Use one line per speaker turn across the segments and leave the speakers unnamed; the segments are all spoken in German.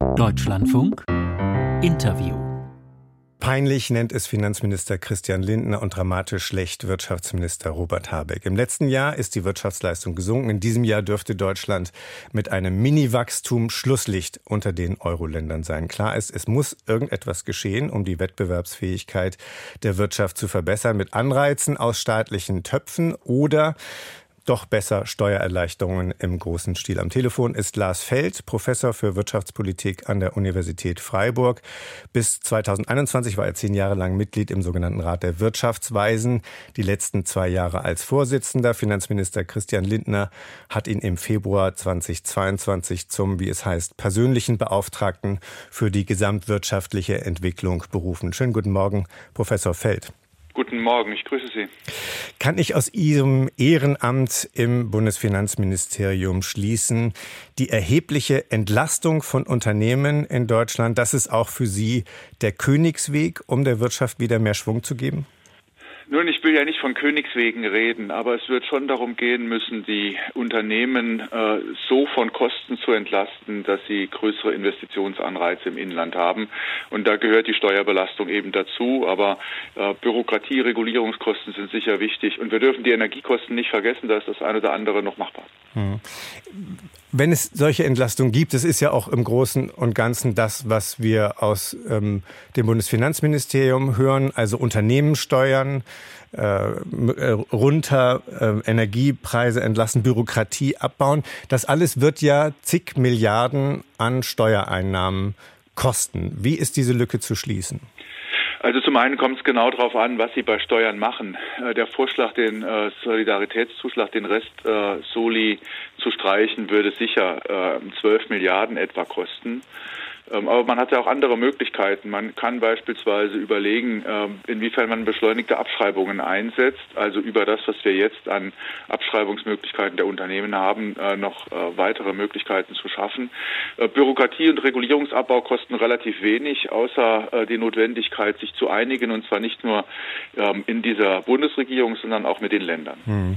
Deutschlandfunk Interview
Peinlich nennt es Finanzminister Christian Lindner und dramatisch schlecht Wirtschaftsminister Robert Habeck. Im letzten Jahr ist die Wirtschaftsleistung gesunken. In diesem Jahr dürfte Deutschland mit einem Mini-Wachstum Schlusslicht unter den Euro-Ländern sein. Klar ist, es muss irgendetwas geschehen, um die Wettbewerbsfähigkeit der Wirtschaft zu verbessern mit Anreizen aus staatlichen Töpfen oder doch besser Steuererleichterungen im großen Stil. Am Telefon ist Lars Feld, Professor für Wirtschaftspolitik an der Universität Freiburg. Bis 2021 war er zehn Jahre lang Mitglied im sogenannten Rat der Wirtschaftsweisen, die letzten zwei Jahre als Vorsitzender. Finanzminister Christian Lindner hat ihn im Februar 2022 zum, wie es heißt, persönlichen Beauftragten für die gesamtwirtschaftliche Entwicklung berufen. Schönen guten Morgen, Professor Feld.
Guten Morgen, ich grüße Sie.
Kann ich aus Ihrem Ehrenamt im Bundesfinanzministerium schließen, die erhebliche Entlastung von Unternehmen in Deutschland, das ist auch für Sie der Königsweg, um der Wirtschaft wieder mehr Schwung zu geben?
Nun, ich will ja nicht von Königswegen reden, aber es wird schon darum gehen müssen, die Unternehmen äh, so von Kosten zu entlasten, dass sie größere Investitionsanreize im Inland haben. Und da gehört die Steuerbelastung eben dazu. Aber äh, Bürokratie, Regulierungskosten sind sicher wichtig. Und wir dürfen die Energiekosten nicht vergessen, da ist das eine oder andere noch machbar. Hm.
Wenn es solche Entlastungen gibt, das ist ja auch im Großen und Ganzen das, was wir aus ähm, dem Bundesfinanzministerium hören, also Unternehmenssteuern äh, äh, runter, äh, Energiepreise entlassen, Bürokratie abbauen. Das alles wird ja zig Milliarden an Steuereinnahmen kosten. Wie ist diese Lücke zu schließen?
Also zum einen kommt es genau darauf an, was Sie bei Steuern machen. Äh, der Vorschlag, den äh, Solidaritätszuschlag, den Rest äh, Soli zu streichen, würde sicher äh, 12 Milliarden etwa kosten. Ähm, aber man hat ja auch andere Möglichkeiten. Man kann beispielsweise überlegen, ähm, inwiefern man beschleunigte Abschreibungen einsetzt, also über das, was wir jetzt an Abschreibungsmöglichkeiten der Unternehmen haben, noch weitere Möglichkeiten zu schaffen. Bürokratie und Regulierungsabbau kosten relativ wenig, außer die Notwendigkeit, sich zu einigen, und zwar nicht nur ähm, in dieser Bundesregierung, sondern auch mit den Ländern. Hm.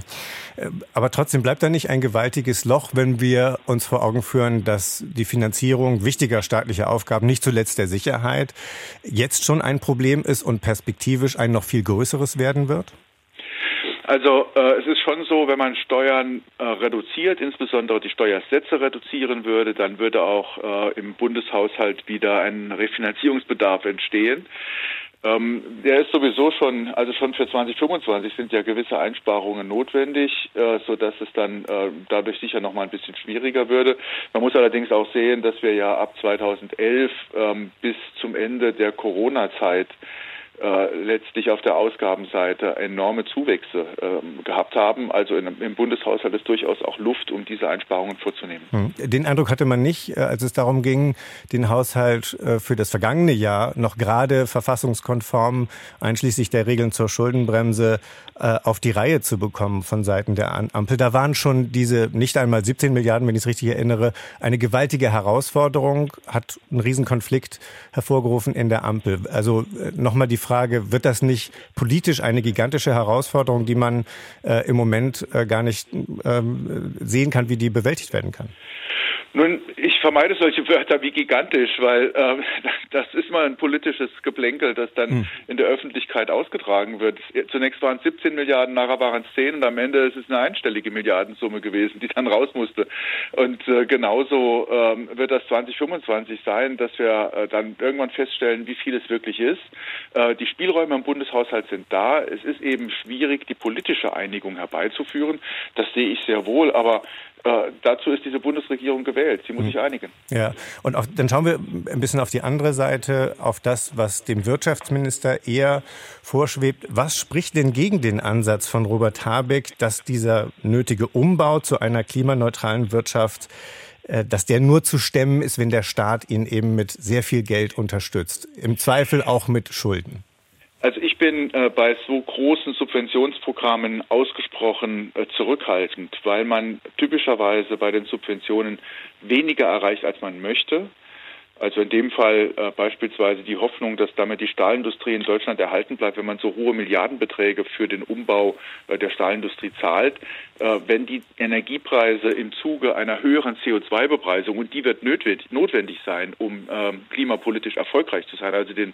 Aber trotzdem bleibt da nicht ein gewaltiges Loch, wenn wir uns vor Augen führen, dass die Finanzierung wichtiger staatlicher Aufgaben, nicht zuletzt der Sicherheit, jetzt schon ein Problem ist und perspektivisch ein noch viel größeres werden wird?
Also äh, es ist schon so, wenn man Steuern äh, reduziert, insbesondere die Steuersätze reduzieren würde, dann würde auch äh, im Bundeshaushalt wieder ein Refinanzierungsbedarf entstehen. Ähm, der ist sowieso schon, also schon für 2025 sind ja gewisse Einsparungen notwendig, äh, so dass es dann äh, dadurch sicher noch mal ein bisschen schwieriger würde. Man muss allerdings auch sehen, dass wir ja ab 2011 ähm, bis zum Ende der Corona-Zeit äh, letztlich auf der Ausgabenseite enorme Zuwächse äh, gehabt haben. Also in, im Bundeshaushalt ist durchaus auch Luft, um diese Einsparungen vorzunehmen.
Hm. Den Eindruck hatte man nicht, äh, als es darum ging, den Haushalt äh, für das vergangene Jahr noch gerade verfassungskonform, einschließlich der Regeln zur Schuldenbremse, auf die Reihe zu bekommen von Seiten der Ampel. Da waren schon diese nicht einmal 17 Milliarden, wenn ich es richtig erinnere, eine gewaltige Herausforderung, hat einen Riesenkonflikt hervorgerufen in der Ampel. Also nochmal die Frage, Frage, wird das nicht politisch eine gigantische Herausforderung, die man äh, im Moment äh, gar nicht ähm, sehen kann, wie die bewältigt werden kann?
Nun, ich vermeide solche Wörter wie gigantisch, weil äh, das ist mal ein politisches Geplänkel, das dann hm. in der Öffentlichkeit ausgetragen wird. Zunächst waren es 17 Milliarden, nachher waren es 10 und am Ende ist es eine einstellige Milliardensumme gewesen, die dann raus musste. Und äh, genauso ähm, wird das 2025 sein, dass wir äh, dann irgendwann feststellen, wie viel es wirklich ist. Äh, die Spielräume im Bundeshaushalt sind da. Es ist eben schwierig, die politische Einigung herbeizuführen. Das sehe ich sehr wohl, aber äh, dazu ist diese Bundesregierung gewählt. Sie muss hm. sich einigen.
Ja, und auf, dann schauen wir ein bisschen auf die andere Seite, auf das, was dem Wirtschaftsminister eher vorschwebt. Was spricht denn gegen den Ansatz von Robert Habeck, dass dieser nötige Umbau zu einer klimaneutralen Wirtschaft äh, dass der nur zu stemmen ist, wenn der Staat ihn eben mit sehr viel Geld unterstützt. Im Zweifel auch mit Schulden.
Also ich bin äh, bei so großen Subventionsprogrammen ausgesprochen äh, zurückhaltend, weil man typischerweise bei den Subventionen weniger erreicht, als man möchte. Also in dem Fall äh, beispielsweise die Hoffnung, dass damit die Stahlindustrie in Deutschland erhalten bleibt, wenn man so hohe Milliardenbeträge für den Umbau äh, der Stahlindustrie zahlt. Äh, wenn die Energiepreise im Zuge einer höheren CO2-Bepreisung, und die wird notwendig, notwendig sein, um ähm, klimapolitisch erfolgreich zu sein, also den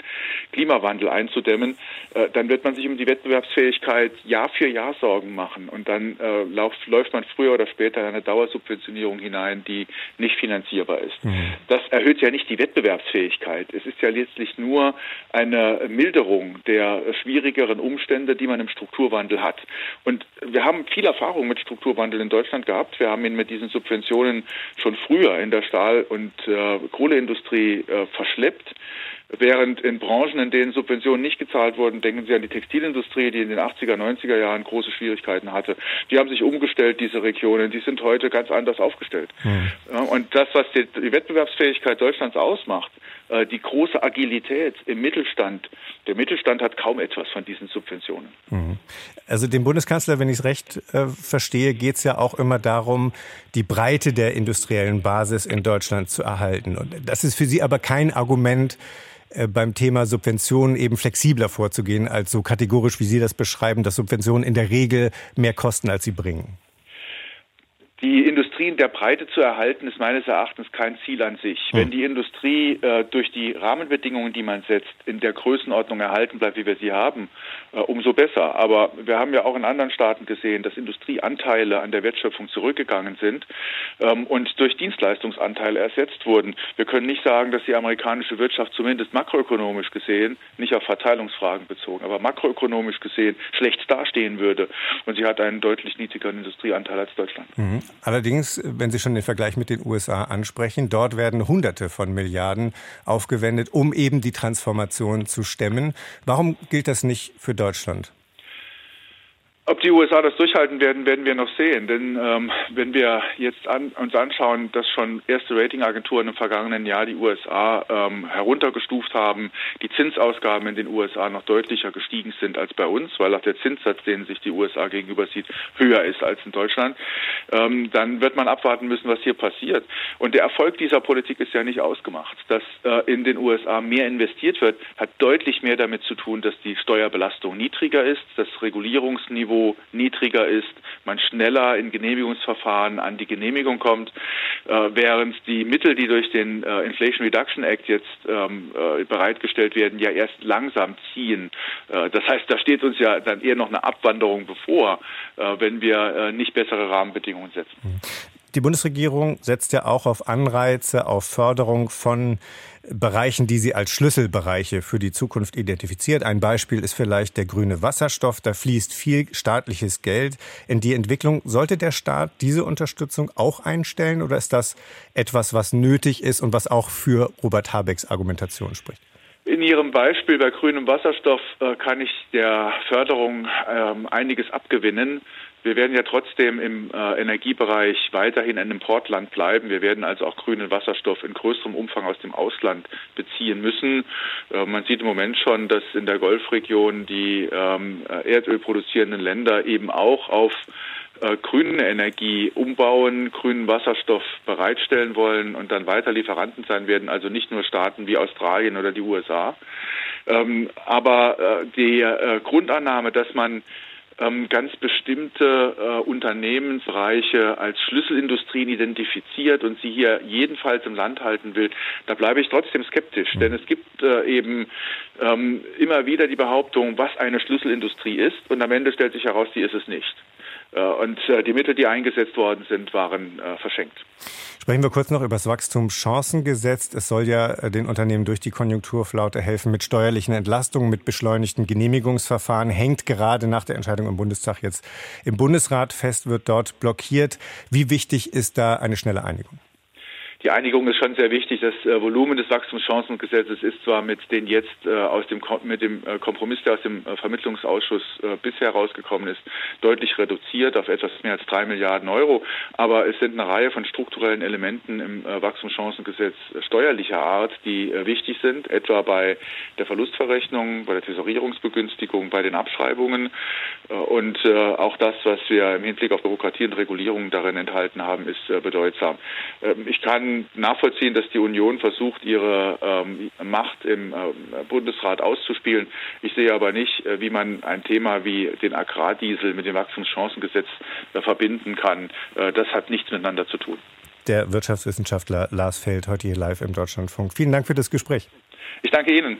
Klimawandel einzudämmen, äh, dann wird man sich um die Wettbewerbsfähigkeit Jahr für Jahr Sorgen machen. Und dann äh, läuft, läuft man früher oder später in eine Dauersubventionierung hinein, die nicht finanzierbar ist. Mhm. Das erhöht ja nicht die Wettbewerbsfähigkeit. Es ist ja letztlich nur eine Milderung der schwierigeren Umstände, die man im Strukturwandel hat. Und wir haben viel Erfahrung mit Strukturwandel in Deutschland gehabt. Wir haben ihn mit diesen Subventionen schon früher in der Stahl- und äh, Kohleindustrie äh, verschleppt. Während in Branchen, in denen Subventionen nicht gezahlt wurden, denken Sie an die Textilindustrie, die in den 80er, 90er Jahren große Schwierigkeiten hatte. Die haben sich umgestellt, diese Regionen. Die sind heute ganz anders aufgestellt. Mhm. Und das, was die, die Wettbewerbsfähigkeit Deutschlands ausmacht, äh, die große Agilität im Mittelstand. Der Mittelstand hat kaum etwas von diesen Subventionen.
Mhm. Also dem Bundeskanzler, wenn ich es recht äh, verstehe, geht es ja auch immer darum, die Breite der industriellen Basis in Deutschland zu erhalten. Und das ist für Sie aber kein Argument, beim Thema Subventionen eben flexibler vorzugehen, als so kategorisch, wie Sie das beschreiben, dass Subventionen in der Regel mehr kosten, als sie bringen.
Die Industrie in der Breite zu erhalten, ist meines Erachtens kein Ziel an sich. Hm. Wenn die Industrie äh, durch die Rahmenbedingungen, die man setzt, in der Größenordnung erhalten bleibt, wie wir sie haben, äh, umso besser. Aber wir haben ja auch in anderen Staaten gesehen, dass Industrieanteile an der Wertschöpfung zurückgegangen sind ähm, und durch Dienstleistungsanteile ersetzt wurden. Wir können nicht sagen, dass die amerikanische Wirtschaft zumindest makroökonomisch gesehen, nicht auf Verteilungsfragen bezogen, aber makroökonomisch gesehen schlecht dastehen würde. Und sie hat einen deutlich niedrigeren Industrieanteil als Deutschland.
Mhm. Allerdings, wenn Sie schon den Vergleich mit den USA ansprechen, dort werden Hunderte von Milliarden aufgewendet, um eben die Transformation zu stemmen. Warum gilt das nicht für Deutschland?
Ob die USA das durchhalten werden, werden wir noch sehen. Denn ähm, wenn wir jetzt an, uns anschauen, dass schon erste Ratingagenturen im vergangenen Jahr die USA ähm, heruntergestuft haben, die Zinsausgaben in den USA noch deutlicher gestiegen sind als bei uns, weil auch der Zinssatz, den sich die USA gegenüber sieht, höher ist als in Deutschland, ähm, dann wird man abwarten müssen, was hier passiert. Und der Erfolg dieser Politik ist ja nicht ausgemacht. Dass äh, in den USA mehr investiert wird, hat deutlich mehr damit zu tun, dass die Steuerbelastung niedriger ist, das Regulierungsniveau niedriger ist, man schneller in Genehmigungsverfahren an die Genehmigung kommt, äh, während die Mittel, die durch den äh, Inflation Reduction Act jetzt ähm, äh, bereitgestellt werden, ja erst langsam ziehen. Äh, das heißt, da steht uns ja dann eher noch eine Abwanderung bevor, äh, wenn wir äh, nicht bessere Rahmenbedingungen setzen.
Die Bundesregierung setzt ja auch auf Anreize, auf Förderung von Bereichen, die sie als Schlüsselbereiche für die Zukunft identifiziert. Ein Beispiel ist vielleicht der grüne Wasserstoff. Da fließt viel staatliches Geld in die Entwicklung. Sollte der Staat diese Unterstützung auch einstellen oder ist das etwas, was nötig ist und was auch für Robert Habecks Argumentation spricht?
In Ihrem Beispiel bei grünem Wasserstoff äh, kann ich der Förderung ähm, einiges abgewinnen. Wir werden ja trotzdem im äh, Energiebereich weiterhin ein Importland bleiben. Wir werden also auch grünen Wasserstoff in größerem Umfang aus dem Ausland beziehen müssen. Äh, man sieht im Moment schon, dass in der Golfregion die ähm, äh, Erdöl produzierenden Länder eben auch auf äh, grüne Energie umbauen, grünen Wasserstoff bereitstellen wollen und dann weiter Lieferanten sein werden, also nicht nur Staaten wie Australien oder die USA. Ähm, aber äh, die äh, Grundannahme, dass man ganz bestimmte äh, Unternehmensbereiche als Schlüsselindustrien identifiziert und sie hier jedenfalls im Land halten will, da bleibe ich trotzdem skeptisch. Denn es gibt äh, eben ähm, immer wieder die Behauptung, was eine Schlüsselindustrie ist und am Ende stellt sich heraus, die ist es nicht. Äh, und äh, die Mittel, die eingesetzt worden sind, waren äh, verschenkt.
Sprechen wir kurz noch über das Wachstumschancengesetz. Es soll ja den Unternehmen durch die Konjunkturflaute helfen mit steuerlichen Entlastungen, mit beschleunigten Genehmigungsverfahren. Hängt gerade nach der Entscheidung im Bundestag jetzt im Bundesrat fest, wird dort blockiert. Wie wichtig ist da eine schnelle Einigung?
Die Einigung ist schon sehr wichtig. Das äh, Volumen des Wachstumschancengesetzes ist zwar mit den jetzt äh, aus dem mit dem äh, Kompromiss, der aus dem Vermittlungsausschuss bisher rausgekommen ist, deutlich reduziert auf etwas mehr als drei Milliarden Euro. Aber es sind eine Reihe von strukturellen Elementen im Wachstumschancengesetz steuerlicher Art, die wichtig sind, etwa bei der Verlustverrechnung, bei der Tesorierungsbegünstigung, bei den Abschreibungen und auch das, was wir im Hinblick auf Bürokratie und Regulierung darin enthalten haben, ist bedeutsam. Ähm, ich kann schon nachvollziehen, dass die Union versucht, ihre ähm, Macht im äh, Bundesrat auszuspielen. Ich sehe aber nicht, äh, wie man ein Thema wie den Agrardiesel mit dem Wachstumschancengesetz äh, verbinden kann. Äh, das hat nichts miteinander zu tun.
Der Wirtschaftswissenschaftler Lars Feld heute hier live im Deutschlandfunk. Vielen Dank für das Gespräch.
Ich danke Ihnen.